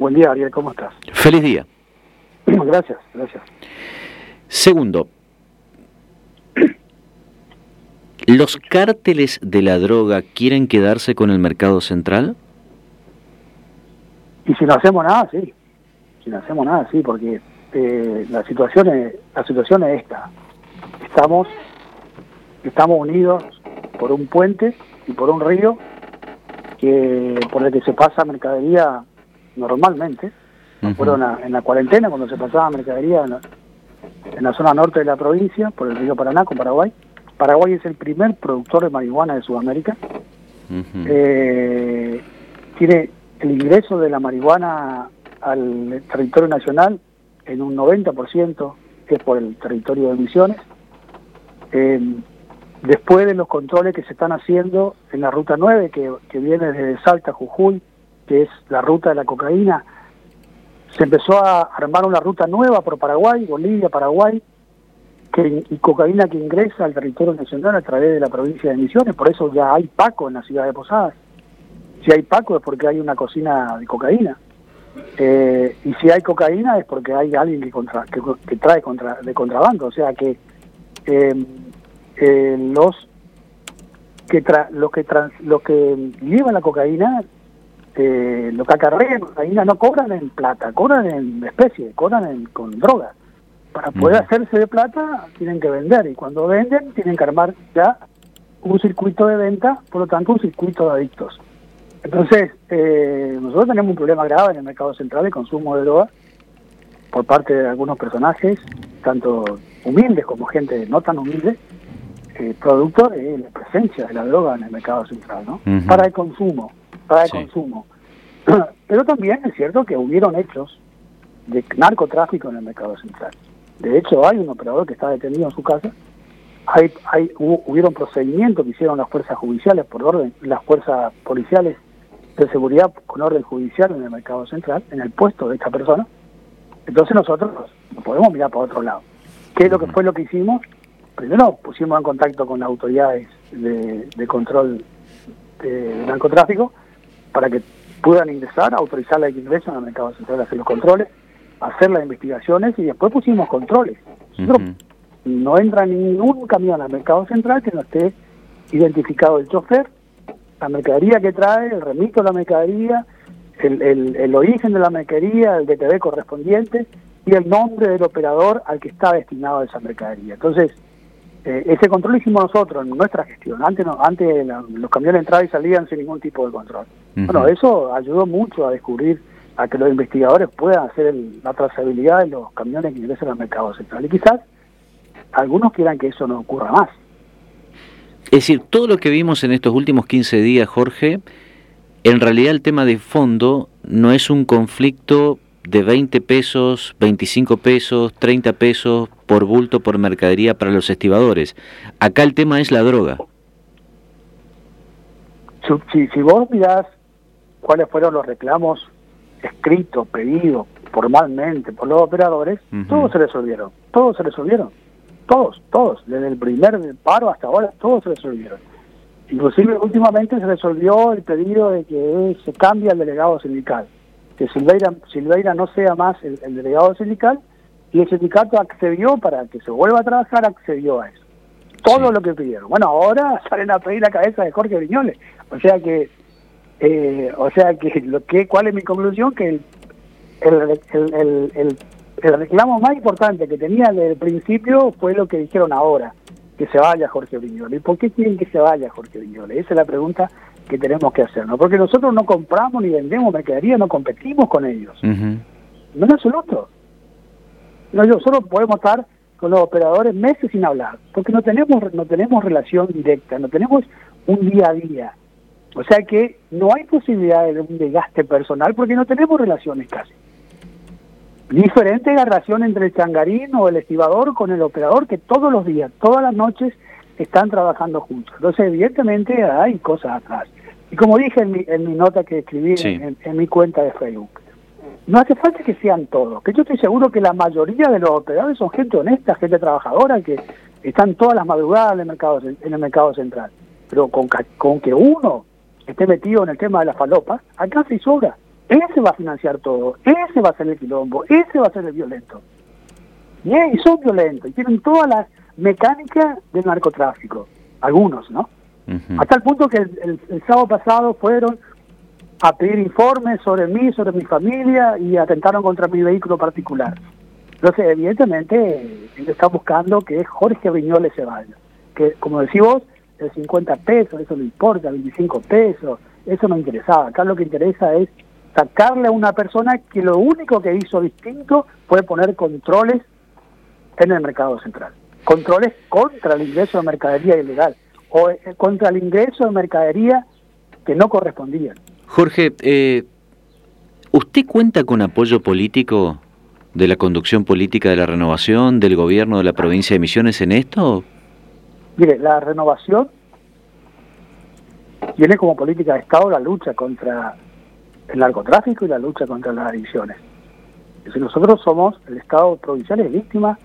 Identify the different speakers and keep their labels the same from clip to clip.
Speaker 1: Buen día, Ariel, ¿cómo estás?
Speaker 2: Feliz día.
Speaker 1: Gracias, gracias.
Speaker 2: Segundo, ¿los cárteles de la droga quieren quedarse con el mercado central?
Speaker 1: Y si no hacemos nada, sí. Si no hacemos nada, sí, porque eh, la situación es, la situación es esta. Estamos, estamos unidos por un puente y por un río que por el que se pasa mercadería normalmente. Fueron en la cuarentena cuando se pasaba mercadería en la, zona norte de la provincia, por el río Paraná con Paraguay. Paraguay es el primer productor de marihuana de Sudamérica. Eh, tiene el ingreso de la marihuana al territorio nacional en un 90% que es por el territorio de Misiones. Eh, después de los controles que se están haciendo en la ruta 9, que, que viene desde Salta, Jujuy, que es la ruta de la cocaína, se empezó a armar una ruta nueva por Paraguay, Bolivia, Paraguay, que, y cocaína que ingresa al territorio nacional a través de la provincia de Misiones, por eso ya hay Paco en la ciudad de Posadas. Si hay Paco es porque hay una cocina de cocaína. Eh, y si hay cocaína es porque hay alguien que, contra, que, trae contra, de contrabando. O sea que eh, eh, los que los que trans, los que llevan la cocaína eh, lo que acarrean cocaína no cobran en plata, cobran en especie, cobran con droga. Para poder hacerse de plata tienen que vender y cuando venden tienen que armar ya un circuito de venta, por lo tanto un circuito de adictos. Entonces, eh, nosotros tenemos un problema grave en el mercado central de consumo de droga por parte de algunos personajes, tanto humildes como gente no tan humilde, eh, producto de la presencia de la droga en el mercado central, ¿no? Para el consumo para el consumo. Pero también es cierto que hubieron hechos de narcotráfico en el mercado central. De hecho, hay un operador que está detenido en su casa. Hay, hay hubieron procedimientos que hicieron las fuerzas judiciales por orden, las fuerzas policiales de seguridad con orden judicial en el mercado central, en el puesto de esta persona. Entonces nosotros no podemos mirar para otro lado. ¿Qué es lo que fue lo que hicimos? Primero pusimos en contacto con las autoridades de, de control de narcotráfico para que puedan ingresar, autorizar la ingreso en el mercado central, hacer los controles, hacer las investigaciones y después pusimos controles. No entra ningún camión al mercado central que no esté identificado el chofer, la mercadería que trae, el remito de la mercadería, el, el, el origen de la mercadería, el DTV correspondiente y el nombre del operador al que está destinado esa mercadería. Entonces, eh, ese control lo hicimos nosotros en nuestra gestión. Antes, no, antes los camiones entraban y salían sin ningún tipo de control. Bueno, eso ayudó mucho a descubrir, a que los investigadores puedan hacer la trazabilidad de los camiones que ingresan al mercado central. Y quizás algunos quieran que eso no ocurra más.
Speaker 2: Es decir, todo lo que vimos en estos últimos 15 días, Jorge, en realidad el tema de fondo no es un conflicto de 20 pesos, 25 pesos, 30 pesos por bulto por mercadería para los estibadores. Acá el tema es la droga.
Speaker 1: Si, si vos mirás cuáles fueron los reclamos escritos, pedidos formalmente por los operadores, todos se resolvieron, todos se resolvieron, todos, todos, desde el primer paro hasta ahora, todos se resolvieron. Inclusive últimamente se resolvió el pedido de que se cambie el delegado sindical que Silveira, Silveira no sea más el, delegado sindical y el sindicato accedió para que se vuelva a trabajar, accedió a eso. Todo lo que pidieron. Bueno, ahora salen a pedir la cabeza de Jorge Viñoles. O sea que, eh, o sea que, lo que, ¿cuál es mi conclusión? Que el, el, el, el, reclamo más importante que tenía desde el principio fue lo que dijeron ahora, que se vaya Jorge Viñoles. ¿Y por qué quieren que se vaya Jorge Viñoles? Esa es la pregunta que tenemos que hacer, ¿no? Porque nosotros no compramos ni vendemos mercadería, no competimos con ellos. No es absoluto. No, nosotros podemos estar con los operadores meses sin hablar, porque no tenemos, no tenemos relación directa, no tenemos un día a día. O sea que no hay posibilidad de un desgaste personal porque no tenemos relaciones casi. Diferente la relación entre el changarín o el estibador con el operador que todos los días, todas las noches están trabajando juntos. Entonces, evidentemente hay cosas atrás. Y como dije en mi, en mi nota que escribí en, mi cuenta de Facebook, no hace falta que sean todos, que yo estoy seguro que la mayoría de los operadores son gente honesta, gente trabajadora, que están todas las madrugadas en el mercado, en el mercado central. Pero con, con que uno esté metido en el tema de la falopa, acá se sobra. ese va a financiar todo, ese va a ser el quilombo, ese va a ser el violento. Y, y son violentos, y tienen todas las mecánicas del narcotráfico, algunos, ¿no? Hasta el punto que el, sábado pasado fueron a pedir informes sobre mí, sobre mi familia y atentaron contra mi vehículo particular. Entonces, evidentemente, está buscando que Jorge Viñoles se vaya. Que, como decís vos, el 50 pesos, eso no importa, 25 pesos, eso no interesaba. Acá lo que interesa es sacarle a una persona que lo único que hizo distinto fue poner controles en el mercado central. Controles contra el ingreso de mercadería ilegal o eh, contra el ingreso de mercadería que no correspondían.
Speaker 2: Jorge, eh, ¿usted cuenta con apoyo político de la conducción política de la renovación, del gobierno de la provincia de Misiones en esto?
Speaker 1: Mire, la renovación tiene como política de Estado la lucha contra el narcotráfico y la lucha contra las adicciones. Si nosotros somos, el Estado provincial es víctima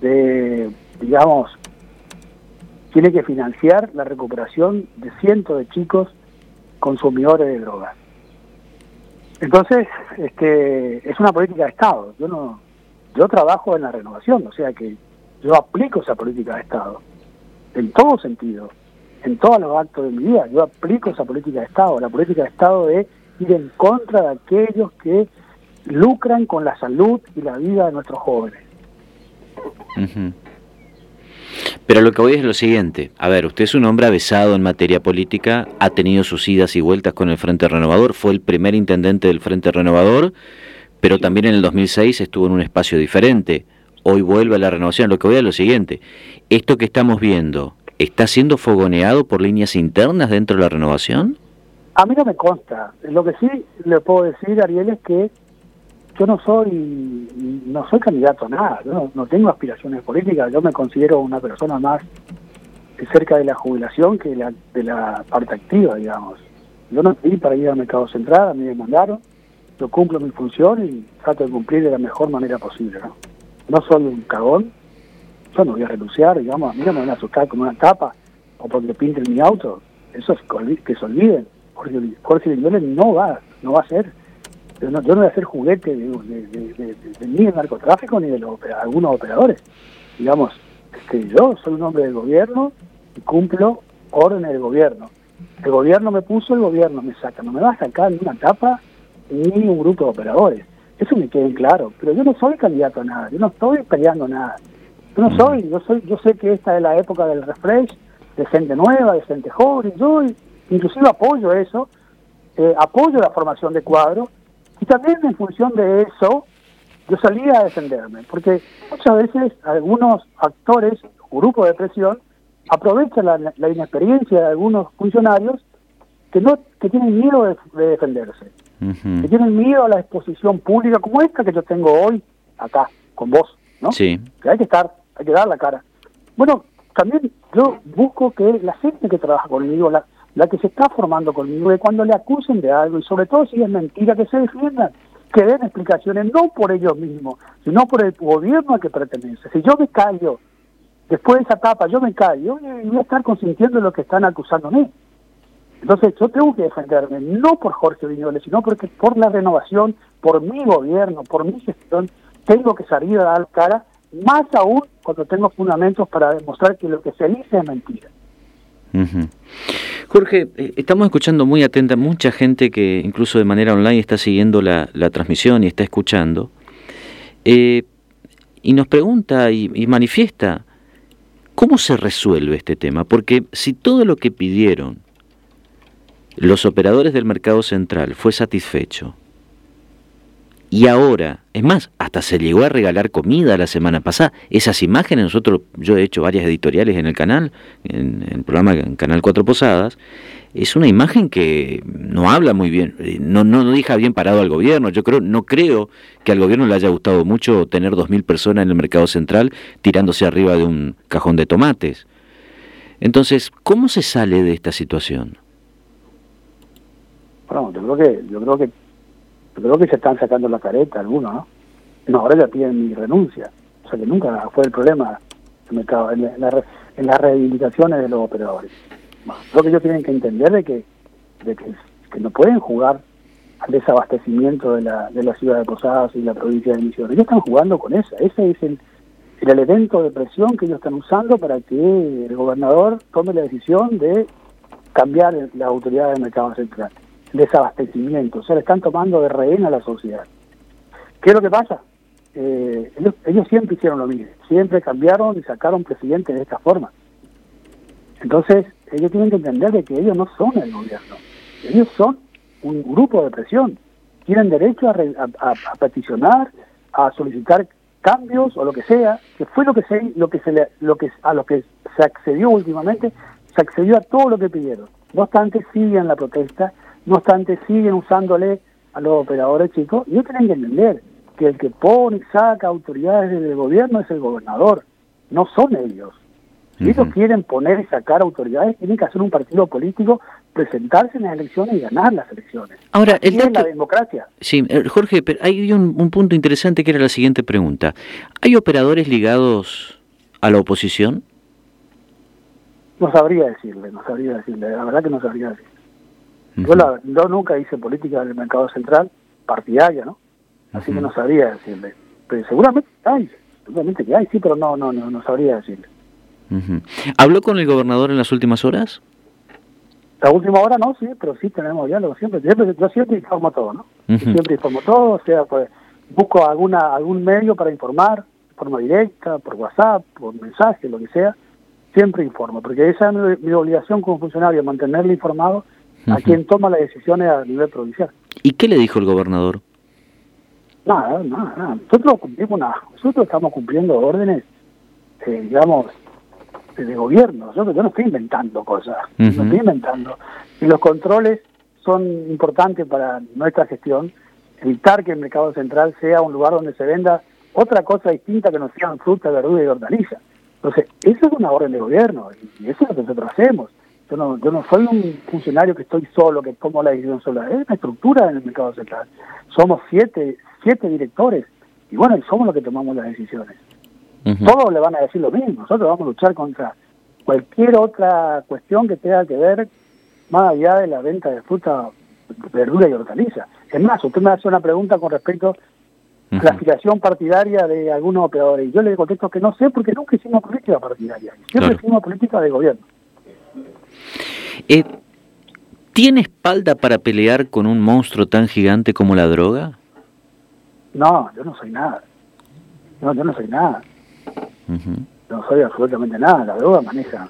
Speaker 1: de, digamos, tiene que financiar la recuperación de cientos de chicos consumidores de drogas. Entonces, este, es una política de Estado. Yo no, yo trabajo en la renovación, o sea que yo aplico esa política de Estado en todo sentido, en todos los actos de mi vida. Yo aplico esa política de Estado, la política de Estado de ir en contra de aquellos que lucran con la salud y la vida de nuestros jóvenes.
Speaker 2: Pero lo que voy es lo siguiente. A ver, usted es un hombre avesado en materia política, ha tenido sus idas y vueltas con el Frente Renovador, fue el primer intendente del Frente Renovador, pero también en el 2006 estuvo en un espacio diferente. Hoy vuelve a la renovación. Lo que voy es lo siguiente. Esto que estamos viendo, ¿está siendo fogoneado por líneas internas dentro de la renovación?
Speaker 1: A mí no me consta. Lo que sí le puedo decir, Ariel, es que yo no soy no soy candidato a nada, yo no, tengo aspiraciones políticas, yo me considero una persona más cerca de la jubilación que la, de la parte activa, digamos. Yo no pedí para ir al mercado central, a mí me mandaron, yo cumplo mi función y trato de cumplir de la mejor manera posible. No, no soy un cagón, yo no voy a renunciar, digamos, a mí no me van a asustar con una tapa o porque pinten mi auto, eso es que se olviden, Jorge, Jorge no va, no va a ser yo no, voy a ser juguete de, ni del narcotráfico ni de los, algunos operadores. Digamos, que yo soy un hombre del gobierno y cumplo órdenes del gobierno. El gobierno me puso, el gobierno me saca. No me va a sacar ni una tapa ni un grupo de operadores. Eso me queda claro. Pero yo no soy candidato a nada. Yo no estoy peleando nada. Yo no soy. Yo soy. Yo sé que esta es la época del refresh, de gente nueva, de gente joven. Yo inclusive apoyo eso. Eh, apoyo la formación de cuadros y también en función de eso, yo salía a defenderme, porque muchas veces algunos actores, grupos de presión, aprovechan la, inexperiencia de algunos funcionarios que no que tienen miedo de, defenderse, que tienen miedo a la exposición pública como esta que yo tengo hoy acá con vos, ¿no?
Speaker 2: Sí.
Speaker 1: Que hay que estar, hay que dar la cara. Bueno, también yo busco que la gente que trabaja conmigo, la, la que se está formando conmigo, de cuando le acusen de algo, y sobre todo si es mentira, que se defiendan, que den explicaciones, no por ellos mismos, sino por el gobierno al que pertenece. Si yo me callo, después de esa etapa, yo me callo, y voy a estar consintiendo lo que están acusándome. Entonces yo tengo que defenderme, no por Jorge Viñoles, sino porque por la renovación, por mi gobierno, por mi gestión, tengo que salir a dar cara, más aún cuando tengo fundamentos para demostrar que lo que se dice es mentira.
Speaker 2: Jorge, eh, estamos escuchando muy atenta mucha gente que incluso de manera online está siguiendo la, transmisión y está escuchando. Eh, y nos pregunta y, y manifiesta cómo se resuelve este tema. Porque si todo lo que pidieron los operadores del mercado central fue satisfecho, y ahora, es más, hasta se llegó a regalar comida la semana pasada. Esas imágenes, nosotros, yo he hecho varias editoriales en el canal, en, el programa en Canal Cuatro Posadas, es una imagen que no habla muy bien, eh, no, no, deja bien parado al gobierno. Yo creo, no creo que al gobierno le haya gustado mucho tener dos mil personas en el mercado central tirándose arriba de un cajón de tomates. Entonces, ¿cómo se sale de esta situación?
Speaker 1: Bueno, yo creo que, yo creo que creo que se están sacando la careta algunos, ¿no? No, ahora ya piden mi renuncia. O sea que nunca fue el problema en, en, las reivindicaciones de los operadores. creo que ellos tienen que entender de que, de que, no pueden jugar al desabastecimiento de la, de la ciudad de Posadas y la provincia de Misiones. Ellos están jugando con esa, ese es el, el elemento de presión que ellos están usando para que el gobernador tome la decisión de cambiar la autoridad del mercado central. Desabastecimiento, o sea, le están tomando de rehén a la sociedad. ¿Qué es lo que pasa? Eh, ellos, siempre hicieron lo mismo, siempre cambiaron y sacaron presidentes de esta forma. Entonces, ellos tienen que entender de que ellos no son el gobierno, ellos son un grupo de presión, tienen derecho a, a peticionar, a solicitar cambios o lo que sea, que fue lo que se, lo que se le, lo que a lo que se accedió últimamente, se accedió a todo lo que pidieron. No obstante siguen la protesta, no obstante siguen usándole a los operadores chicos, y ellos tienen que entender que el que pone y saca autoridades del gobierno es el gobernador, no son ellos. Si ellos quieren poner y sacar autoridades, tienen que hacer un partido político, presentarse en las elecciones y ganar las elecciones.
Speaker 2: Ahora, el
Speaker 1: es la democracia.
Speaker 2: Sí, eh, Jorge, pero hay un, un, punto interesante que era la siguiente pregunta. ¿Hay operadores ligados a la oposición?
Speaker 1: No sabría decirle, no sabría decirle, la verdad que no sabría decirle. Yo, la, yo, nunca hice política del mercado central partidaria, ¿no? Así que no sabría decirle. Pero seguramente hay, seguramente que hay, sí, pero no, no, no, no sabría decirle.
Speaker 2: ¿Habló con el gobernador en las últimas horas?
Speaker 1: La última hora no, sí, pero sí tenemos diálogo siempre. siempre yo siempre informo todo, ¿no? Siempre informo todo, o sea, pues busco alguna algún medio para informar, de forma directa, por WhatsApp, por mensaje, lo que sea. Siempre informo, porque esa es mi, obligación como funcionario, mantenerle informado a quien toma las decisiones a nivel provincial.
Speaker 2: ¿Y qué le dijo el gobernador?
Speaker 1: Nada, nada, nada. Nosotros cumplimos nada. Nosotros estamos cumpliendo órdenes, eh, digamos, de gobierno. Yo, yo no estoy inventando cosas, no estoy inventando. Y los controles son importantes para nuestra gestión, evitar que el mercado central sea un lugar donde se venda otra cosa distinta que no sean fruta, verdura y hortaliza. Entonces, eso es una orden de gobierno y eso es lo que nosotros hacemos. Yo no, yo no soy un funcionario que estoy solo, que tomo la decisión sola. Es una estructura en el mercado central. Somos siete, siete directores y bueno, somos los que tomamos las decisiones. Todos le van a decir lo mismo. Nosotros vamos a luchar contra cualquier otra cuestión que tenga que ver más allá de la venta de fruta, verdura y hortaliza. Es más, usted me hace una pregunta con respecto a la aspiración partidaria de algunos operadores. Y yo le contesto que no sé porque nunca hicimos política partidaria. Siempre hicimos política de gobierno.
Speaker 2: Eh, ¿Tiene espalda para pelear con un monstruo tan gigante como la droga?
Speaker 1: No, yo no soy nada. No, yo no soy nada no soy absolutamente nada, la droga maneja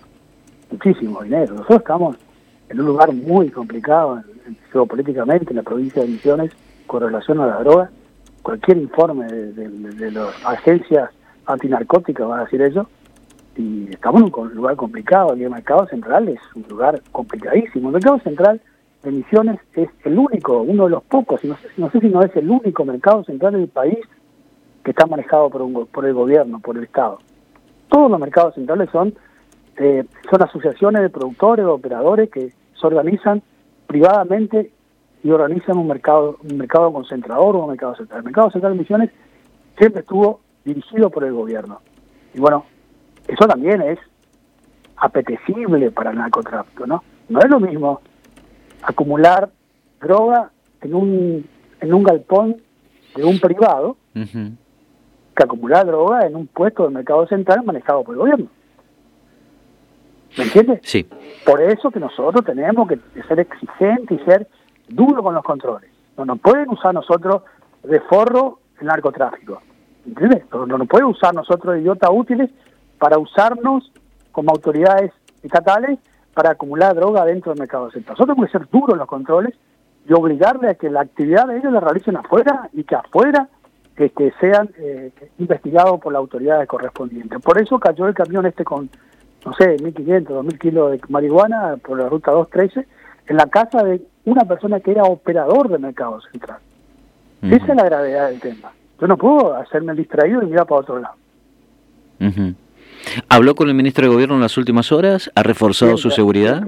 Speaker 1: muchísimo dinero. Nosotros estamos en un lugar muy complicado geopolíticamente en la provincia de Misiones con relación a la droga. Cualquier informe de, las agencias antinarcóticas va a decir eso. Y estamos en un lugar complicado. El mercado central es un lugar complicadísimo. El mercado central de Misiones es el único, uno de los pocos, y no sé, no sé si no es el único mercado central del país que está manejado por, un, por el gobierno, por el Estado. Todos los mercados centrales son, eh, son asociaciones de productores o operadores que se organizan privadamente y organizan un mercado, un mercado concentrador o un mercado central. El mercado central de Misiones siempre estuvo dirigido por el gobierno. Y bueno, eso también es apetecible para el narcotráfico, ¿no? No es lo mismo acumular droga en un, en un galpón de un privado que acumular droga en un puesto del mercado central manejado por el gobierno. ¿Me entiendes?
Speaker 2: Sí.
Speaker 1: Por eso que nosotros tenemos que ser exigentes y ser duros con los controles. No nos pueden usar nosotros de forro el narcotráfico. ¿Entiendes? No, nos pueden usar nosotros de idiotas útiles para usarnos como autoridades estatales para acumular droga dentro del mercado central. Nosotros tenemos que ser duros los controles y obligarle a que la actividad de ellos la realicen afuera y que afuera que, sean eh, investigados por las autoridades correspondientes. Por eso cayó el camión este con, no sé, 1.500, 2.000 kilos de marihuana por la ruta 213 en la casa de una persona que era operador del mercado central. Esa es la gravedad del tema. Yo no puedo hacerme el distraído y mirar para otro lado.
Speaker 2: ¿Habló con el ministro de Gobierno en las últimas horas? ¿Ha reforzado su seguridad?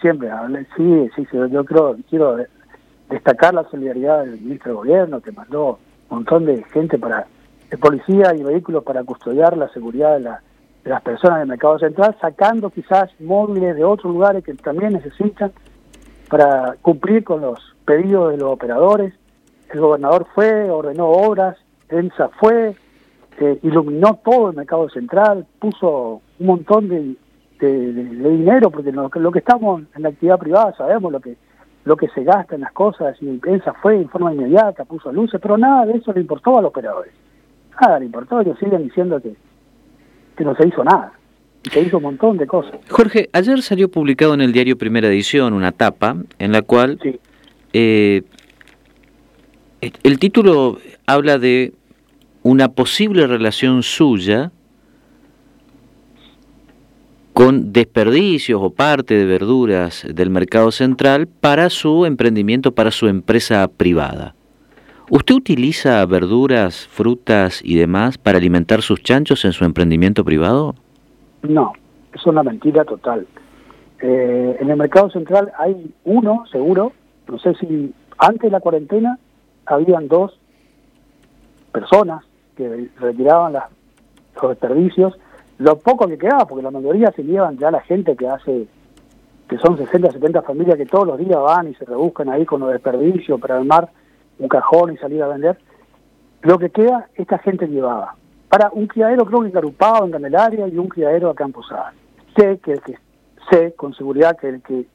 Speaker 1: Siempre, hablé, sí, sí, sí, yo creo, quiero destacar la solidaridad del ministro de Gobierno que mandó montón de gente para, de policía y vehículos para custodiar la seguridad de, la, de las personas del mercado central, sacando quizás móviles de otros lugares que también necesitan para cumplir con los pedido de los operadores, el gobernador fue, ordenó obras, ENSA fue, eh, iluminó todo el mercado central, puso un montón de, dinero, porque lo, lo, que estamos en la actividad privada sabemos lo que lo que se gasta en las cosas, y ENSA fue en forma inmediata, puso luces, pero nada de eso le importó a los operadores. Nada le importó, ellos siguen diciendo que, que no se hizo nada se hizo un montón de cosas.
Speaker 2: Jorge, ayer salió publicado en el diario Primera Edición una tapa en la cual eh, el título habla de una posible relación suya con desperdicios o parte de verduras del mercado central para su emprendimiento, para su empresa privada. ¿Usted utiliza verduras, frutas y demás para alimentar sus chanchos en su emprendimiento privado?
Speaker 1: No, es una mentira total. Eh, en el mercado central hay uno, seguro, no sé si antes de la cuarentena habían dos personas que retiraban los desperdicios, lo poco que quedaba, porque la mayoría se llevan ya la gente que hace, que son 60, 70 familias que todos los días van y se rebuscan ahí con los desperdicios para armar un cajón y salir a vender. Lo que queda, esta gente llevaba para un criadero creo que en Carupado, en Candelaria, y un criadero acá en Posada. Sé que, que sé con seguridad que el que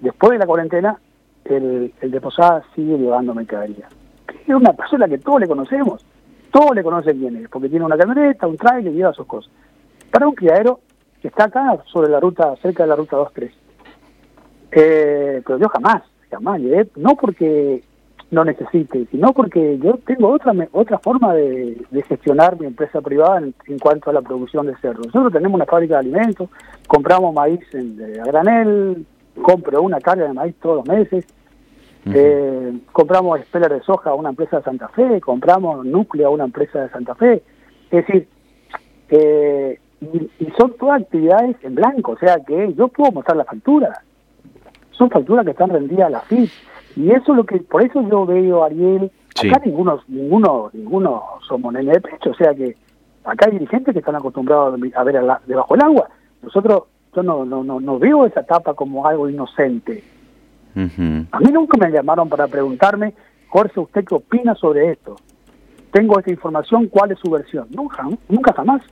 Speaker 1: después de la cuarentena el, el de Posada sigue llevando mercadería. Es una persona que todos le conocemos, todos le conocen es, porque tiene una camioneta, un trailer y lleva sus cosas. Para un criadero que está acá sobre la ruta, cerca de la ruta 23. Eh, pero yo jamás, jamás no porque no necesite, sino porque yo tengo otra otra forma de, gestionar mi empresa privada en, cuanto a la producción de cerdo. Nosotros tenemos una fábrica de alimentos, compramos maíz en, a granel, compro una carga de maíz todos los meses, eh, compramos espeler de soja a una empresa de Santa Fe, compramos núcleo a una empresa de Santa Fe. Es decir, eh, y, son todas actividades en blanco, o sea que yo puedo mostrar la factura. Son facturas que están rendidas a la FIP y eso es lo que, por eso yo veo, Ariel, acá ninguno, ninguno, ninguno somos nene de pecho, o sea que acá hay dirigentes que están acostumbrados a ver debajo del agua. Nosotros, yo no, no, no, no veo esa etapa como algo inocente. A mí nunca me llamaron para preguntarme, Jorge, ¿usted qué opina sobre esto? Tengo esta información, ¿cuál es su versión? Nunca, nunca jamás.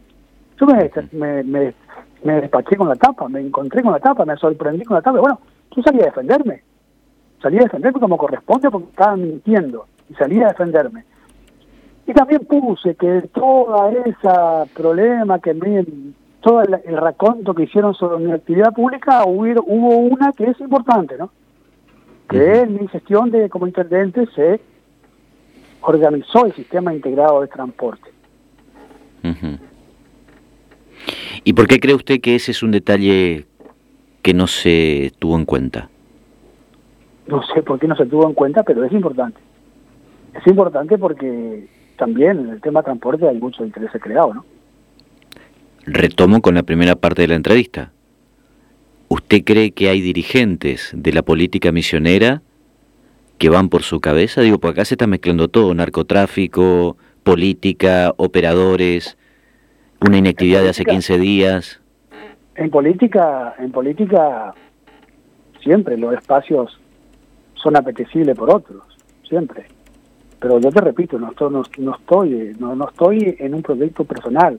Speaker 1: Yo me, me, despaché con la tapa, me encontré con la tapa, me sorprendí con la tapa. Bueno, yo salí a defenderme salí a defenderme como corresponde porque estaban mintiendo y salí a defenderme. Y también puse que toda esa problema que me, todo el, raconto que hicieron sobre mi actividad pública hubo, hubo una que es importante, ¿no? Que en mi gestión de como intendente se organizó el sistema integrado de transporte.
Speaker 2: ¿Y por qué cree usted que ese es un detalle que no se tuvo en cuenta?
Speaker 1: No sé por qué no se tuvo en cuenta, pero es importante. Es importante porque también en el tema transporte hay mucho interés creado, ¿no?
Speaker 2: Retomo con la primera parte de la entrevista. ¿Usted cree que hay dirigentes de la política misionera que van por su cabeza? Digo, porque acá se está mezclando todo, narcotráfico, política, operadores, una inactividad de hace 15 días.
Speaker 1: En política, en política siempre los espacios son apetecibles por otros, siempre. Pero yo te repito, no estoy, no, estoy, no, no estoy en un proyecto personal.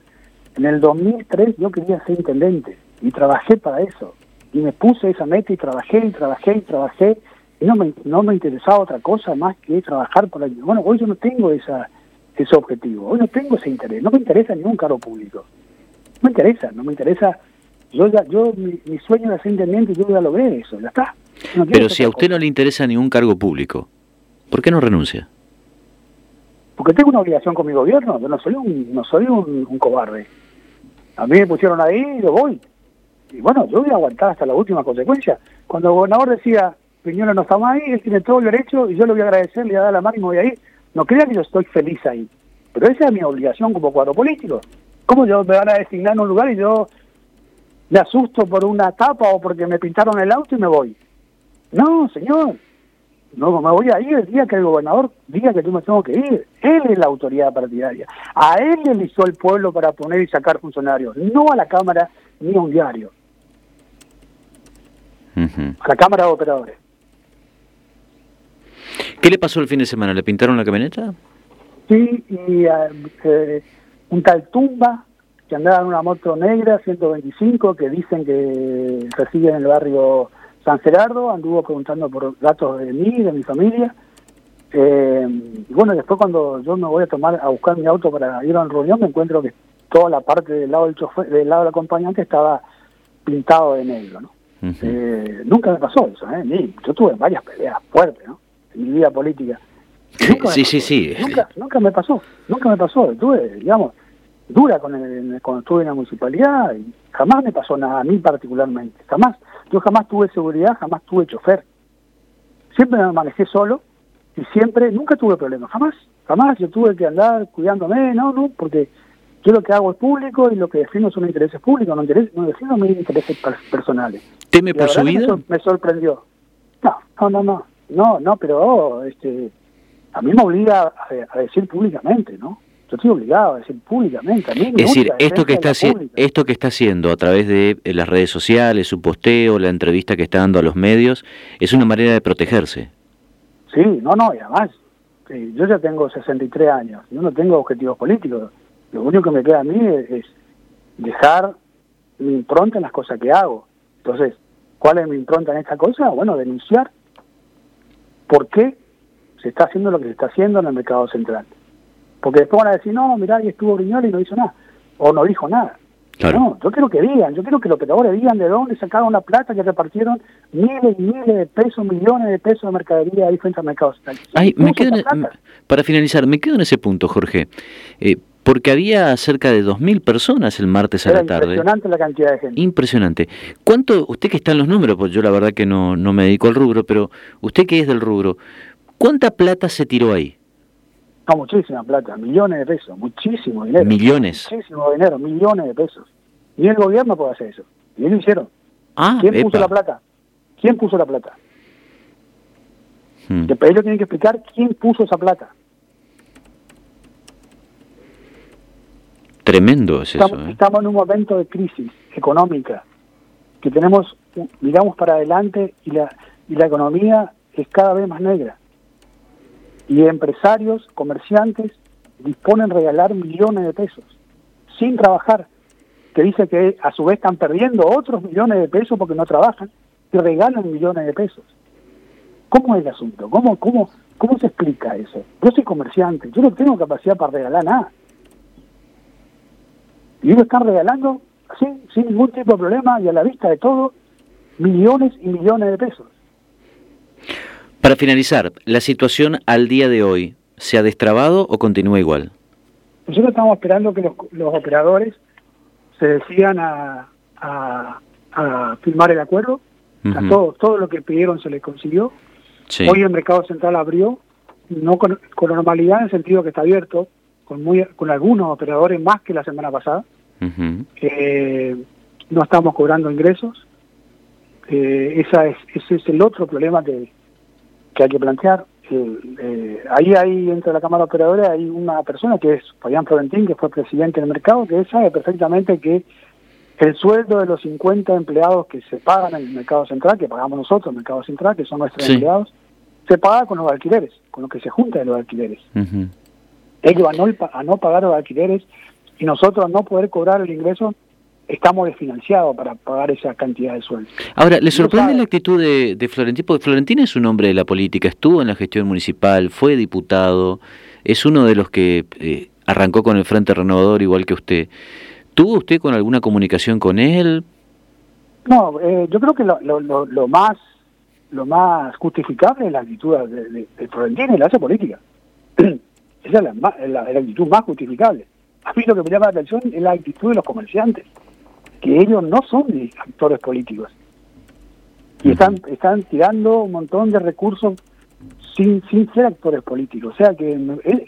Speaker 1: En el 2003 yo quería ser intendente y trabajé para eso. Y me puse esa meta y trabajé y trabajé y trabajé. Y no me, no me interesaba otra cosa más que trabajar por ahí. Bueno, hoy yo no tengo esa, ese objetivo. Hoy no tengo ese interés. No me interesa ningún cargo público. No me interesa, no me interesa. Yo ya, yo mi, mi sueño era ser intendente y yo ya logré eso, ya está.
Speaker 2: Pero si a usted no le interesa ningún cargo público, ¿por qué no renuncia?
Speaker 1: Porque tengo una obligación con mi gobierno, yo no soy un, no soy un, cobarde. A mí me pusieron ahí y yo voy. Y bueno, yo voy a aguantar hasta la última consecuencia. Cuando el gobernador decía, Piñola no está más ahí, él tiene todo el derecho y yo le voy a agradecer, le voy a dar la mano y me voy a ir. No crean que yo estoy feliz ahí. Pero esa es mi obligación como cuadro político. ¿Cómo yo me van a designar en un lugar y yo me asusto por una tapa o porque me pintaron el auto y me voy? No, señor, no me voy a ir el día que el gobernador diga que yo me tengo que ir. Él es la autoridad partidaria. A él le eligió el pueblo para poner y sacar funcionarios, no a la Cámara ni un diario. A la Cámara de Operadores.
Speaker 2: ¿Qué le pasó el fin de semana? ¿Le pintaron la camioneta?
Speaker 1: Sí, y eh, un tal Tumba, que andaba en una moto negra, 125, que dicen que reside en el barrio San Gerardo, anduvo preguntando por datos de mí, de mi familia. Eh, y bueno, después cuando yo me voy a tomar a buscar mi auto para ir a una reunión, me encuentro que toda la parte del lado del chofer, del lado del acompañante estaba pintado de negro, ¿no? eh, nunca me pasó eso, ¿eh? yo tuve varias peleas fuertes, ¿no? En mi vida política.
Speaker 2: sí, sí, sí.
Speaker 1: Nunca, nunca me pasó, nunca me pasó. Tuve, digamos, dura con el, cuando estuve en la municipalidad y jamás me pasó nada a mí particularmente, jamás. Yo jamás tuve seguridad, jamás tuve chofer. Siempre me manejé solo y siempre, nunca tuve problemas, jamás, jamás yo tuve que andar cuidándome, no, no, porque yo lo que hago es público y lo que defiendo son intereses públicos, no, no defiendo mis intereses personales.
Speaker 2: ¿Teme por su vida?
Speaker 1: Me, sorprendió. No, no, no, no, no, no, pero este, a mí me obliga a decir públicamente, ¿no? yo estoy obligado a decir públicamente. es
Speaker 2: decir, esto que, está esto que está haciendo a través de eh, las redes sociales, su posteo, la entrevista que está dando a los medios, es una manera de protegerse.
Speaker 1: Sí, no, no, y además, yo ya tengo 63 años, yo no tengo objetivos políticos. Lo único que me queda a mí es, dejar mi impronta en las cosas que hago. Entonces, ¿cuál es mi impronta en esta cosa? Bueno, denunciar por qué se está haciendo lo que se está haciendo en el mercado central. Porque después van a decir, no, mirá, ahí estuvo Briñoli y no hizo nada. O no dijo nada. No, yo quiero que digan, yo quiero que los operadores digan de dónde sacaron la plata que repartieron miles y miles de pesos, millones de pesos de mercadería ahí frente al mercado
Speaker 2: Ay, me quedo para finalizar, me quedo en ese punto, Jorge. Eh, porque había cerca de 2.000 personas el martes a la tarde.
Speaker 1: Impresionante la cantidad de gente.
Speaker 2: Impresionante. ¿Cuánto, usted que está en los números, pues yo la verdad que no, no me dedico al rubro, pero usted que es del rubro, ¿cuánta plata se tiró ahí?
Speaker 1: No, muchísima plata, millones de pesos, muchísimo dinero.
Speaker 2: Millones.
Speaker 1: Muchísimo dinero, millones de pesos. Y el gobierno puede hacer eso. Y ellos lo hicieron.
Speaker 2: Ah,
Speaker 1: ¿Quién puso la plata? ¿Quién puso la plata? Hmm. Después ellos tienen que explicar quién puso esa plata.
Speaker 2: Tremendo es
Speaker 1: estamos,
Speaker 2: eso. ¿eh?
Speaker 1: Estamos en un momento de crisis económica, que tenemos, miramos para adelante y la, y la economía es cada vez más negra y empresarios, comerciantes, disponen regalar millones de pesos sin trabajar, que dice que a su vez están perdiendo otros millones de pesos porque no trabajan y regalan millones de pesos. ¿Cómo es el asunto? ¿Cómo, cómo, cómo se explica eso? Yo soy comerciante, yo no tengo capacidad para regalar nada. Y ellos están regalando, sin, sin ningún tipo de problema y a la vista de todo, millones y millones de pesos.
Speaker 2: Para finalizar, ¿la situación al día de hoy se ha destrabado o continúa igual?
Speaker 1: Nosotros estamos esperando que los, operadores se decidan a, firmar el acuerdo. todo, todo lo que pidieron se les consiguió. Hoy el mercado central abrió, no con, normalidad en el sentido que está abierto, con, muy, con algunos operadores más que la semana pasada. Eh, no estamos cobrando ingresos. Eh, esa es, ese es el otro problema que, que hay que plantear. Eh, ahí hay, dentro de la Cámara Operadora, hay una persona que es Fabián Florentín, que fue presidente del mercado, que sabe perfectamente que el sueldo de los 50 empleados que se pagan en el mercado central, que pagamos nosotros, el mercado central, que son nuestros empleados, se paga con los alquileres, con lo que se junta de los alquileres. Ellos a no, a no pagar los alquileres y nosotros no poder cobrar el ingreso, estamos desfinanciados para pagar esa cantidad de sueldo.
Speaker 2: Ahora, ¿le sorprende la actitud de, de, Florentín? Porque Florentín es un hombre de la política, estuvo en la gestión municipal, fue diputado, es uno de los que eh, arrancó con el Frente Renovador igual que usted. ¿Tuvo usted con alguna comunicación con él?
Speaker 1: No, eh, yo creo que lo, lo, lo, más lo más justificable es la actitud de, de, Florentín y la hace política. Esa es la, la, la actitud más justificable. A mí lo que me llama la atención es la actitud de los comerciantes que ellos no son actores políticos. Y están, están tirando un montón de recursos sin, sin ser actores políticos. O sea que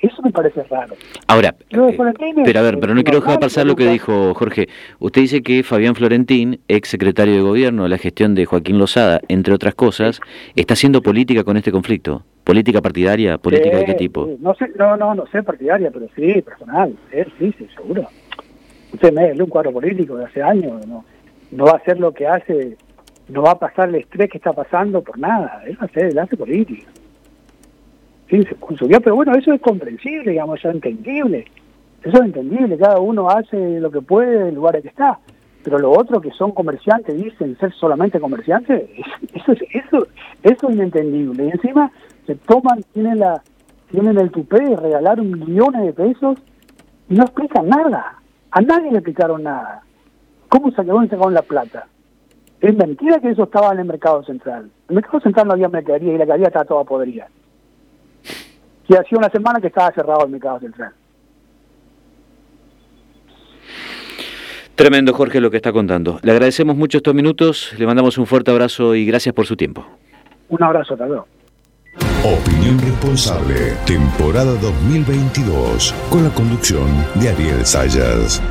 Speaker 1: eso me parece raro.
Speaker 2: Ahora, eh, pero a ver, pero no quiero dejar pasar lo que dijo Jorge. Usted dice que Fabián Florentín, ex secretario de gobierno de la gestión de Joaquín Lozada, entre otras cosas, está haciendo política con este conflicto. ¿Política partidaria? ¿Política de qué tipo?
Speaker 1: No, sé, no, no, no sé partidaria, pero sí, personal. sí, sí, seguro usted me un cuadro político de hace años, no, no va a hacer lo que hace, no va a pasar el estrés que está pasando por nada, él, hace, él hace política. Sí, se subió, pero bueno, eso es comprensible, digamos, eso es entendible. Eso es entendible, cada uno hace lo que puede del lugar en que está. Pero lo otro que son comerciantes, dicen ser solamente comerciantes, eso es, eso, eso es inentendible. Y encima se toman, tienen la tienen el tupé de regalar millones de pesos y no explican nada. A nadie le explicaron nada. ¿Cómo se sacaron la plata? Es mentira que eso estaba en el mercado central. En el mercado central no había mercadería y la mercadería estaba toda podrida. Y hacía una semana que estaba cerrado el mercado central.
Speaker 2: Tremendo, Jorge, lo que está contando. Le agradecemos mucho estos minutos, le mandamos un fuerte abrazo y gracias por su tiempo.
Speaker 1: Un abrazo, hasta
Speaker 3: Opinión Responsable, temporada 2022, con la conducción de Ariel Sayas.